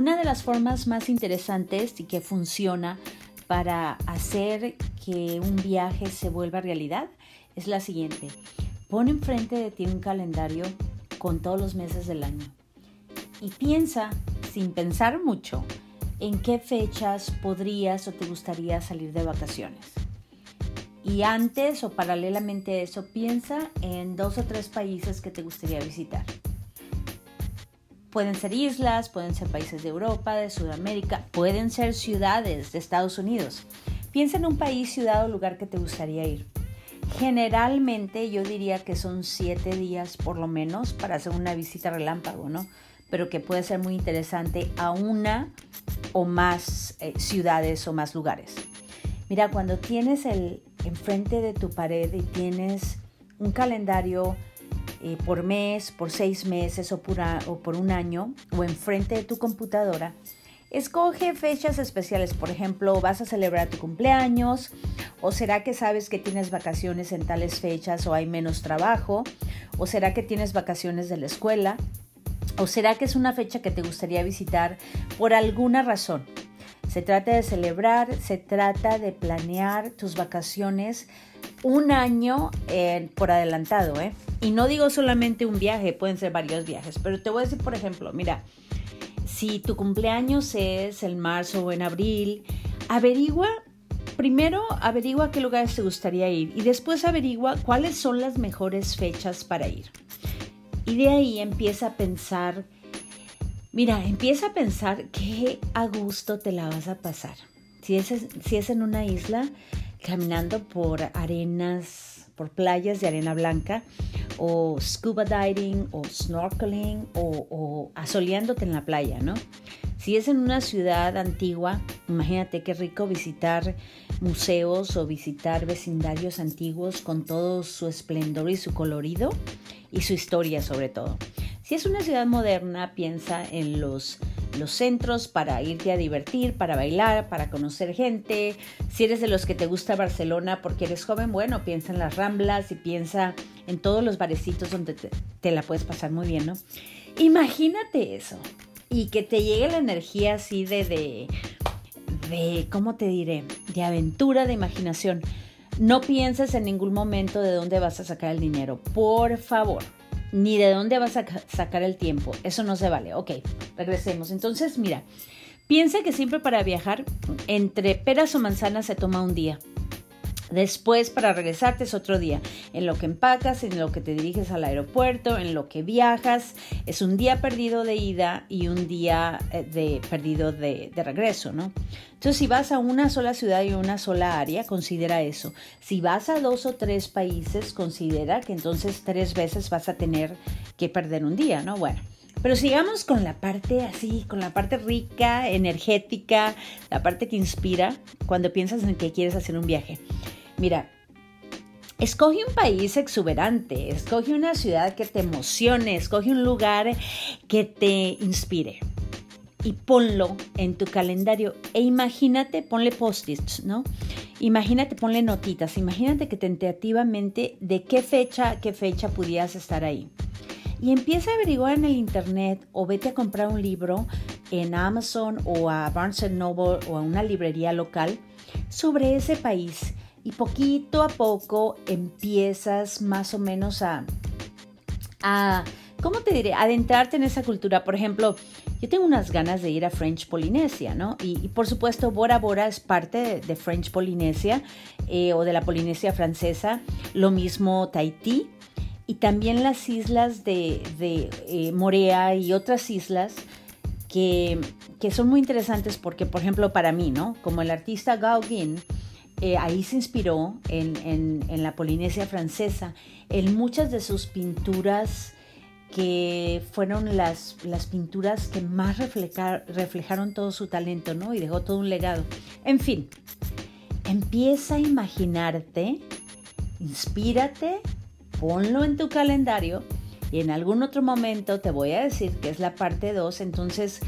Una de las formas más interesantes y que funciona para hacer que un viaje se vuelva realidad es la siguiente. Pon enfrente de ti un calendario con todos los meses del año y piensa, sin pensar mucho, en qué fechas podrías o te gustaría salir de vacaciones. Y antes o paralelamente a eso, piensa en dos o tres países que te gustaría visitar. Pueden ser islas, pueden ser países de Europa, de Sudamérica, pueden ser ciudades de Estados Unidos. Piensa en un país, ciudad o lugar que te gustaría ir. Generalmente yo diría que son siete días por lo menos para hacer una visita relámpago, ¿no? Pero que puede ser muy interesante a una o más eh, ciudades o más lugares. Mira, cuando tienes el enfrente de tu pared y tienes un calendario eh, por mes, por seis meses o o por un año, o enfrente de tu computadora, Escoge fechas especiales, por ejemplo, vas a celebrar tu cumpleaños o será que sabes que tienes vacaciones en tales fechas o hay menos trabajo o será que tienes vacaciones de la escuela o será que es una fecha que te gustaría visitar por alguna razón. Se trata de celebrar, se trata de planear tus vacaciones un año eh, por adelantado, ¿eh? Y no digo solamente un viaje, pueden ser varios viajes, pero te voy a decir, por ejemplo, mira, si tu cumpleaños es en marzo o en abril, averigua, primero averigua qué lugares te gustaría ir y después averigua cuáles son las mejores fechas para ir. Y de ahí empieza a pensar, mira, empieza a pensar qué a gusto te la vas a pasar. Si es, si es en una isla, caminando por arenas, por playas de arena blanca, o scuba diving o snorkeling o, asoleándote en la playa, ¿no? Si es en una ciudad antigua, imagínate qué rico visitar museos o visitar vecindarios antiguos con todo su esplendor y su colorido y su historia sobre todo. Si es una ciudad moderna, piensa en los los centros para irte a divertir, para bailar, para conocer gente. Si eres de los que te gusta Barcelona porque eres joven, bueno, piensa en las ramblas y piensa en todos los barecitos donde te, la puedes pasar muy bien, ¿no? Imagínate eso y que te llegue la energía así de, de, de, ¿cómo te diré? De aventura, de imaginación. No pienses en ningún momento de dónde vas a sacar el dinero, por favor ni de dónde vas a sacar el tiempo. Eso no se vale. Ok, regresemos. Entonces, mira, piensa que siempre para viajar, entre peras o manzanas se toma un día. Después para regresarte es otro día. En lo que empacas, en lo que te diriges al aeropuerto, en lo que viajas, es un día perdido de ida y un día eh, de perdido de, de regreso, ¿no? Entonces, si vas a una sola ciudad y una sola área, considera eso. Si vas a dos o tres países, considera que entonces tres veces vas a tener que perder un día, ¿no? Bueno. Pero sigamos con la parte así, con la parte rica, energética, la parte que inspira cuando piensas en que quieres hacer un viaje. Mira, escoge un país exuberante, escoge una ciudad que te emocione, escoge un lugar que te inspire y ponlo en tu calendario e imagínate, ponle post-its, ¿no? Imagínate, ponle notitas, imagínate que tentativamente de qué fecha, qué fecha pudieras estar ahí. Y empieza a averiguar en el internet o vete a comprar un libro en Amazon o a Barnes Noble o a una librería local sobre ese país y poquito a poco empiezas más o menos a, a ¿cómo te diré? Adentrarte en esa cultura. Por ejemplo, yo tengo unas ganas de ir a French Polinesia, ¿no? Y, por supuesto, Bora Bora es parte de, French Polinesia eh, o de la Polinesia francesa. Lo mismo Tahití y también las islas de, eh, Morea y otras islas que, que, son muy interesantes porque, por ejemplo, para mí, ¿no? Como el artista Gauguin, eh, ahí se inspiró en, la Polinesia francesa, en muchas de sus pinturas que fueron las, las pinturas que más reflejaron todo su talento, ¿no? Y dejó todo un legado. En fin, empieza a imaginarte, inspírate, ponlo en tu calendario y en algún otro momento te voy a decir que es la parte 2, entonces,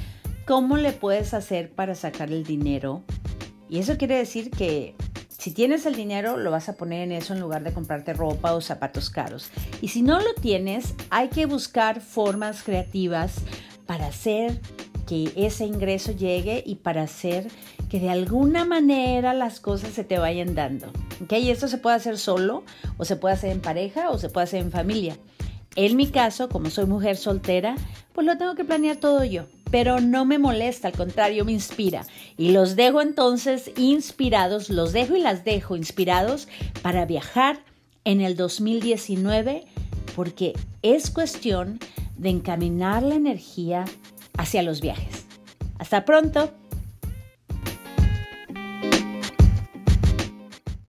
¿cómo le puedes hacer para sacar el dinero? Y eso quiere decir que si tienes el dinero, lo vas a poner en eso en lugar de comprarte ropa o zapatos caros. Y si no lo tienes, hay que buscar formas creativas para hacer que ese ingreso llegue y para hacer que de alguna manera las cosas se te vayan dando. ¿Ok? Y esto se puede hacer solo, o se puede hacer en pareja, o se puede hacer en familia. En mi caso, como soy mujer soltera, pues lo tengo que planear todo yo. Pero no me molesta, al contrario, me inspira. Y los dejo entonces inspirados, los dejo y las dejo inspirados para viajar en el 2019 porque es cuestión de encaminar la energía hacia los viajes. Hasta pronto.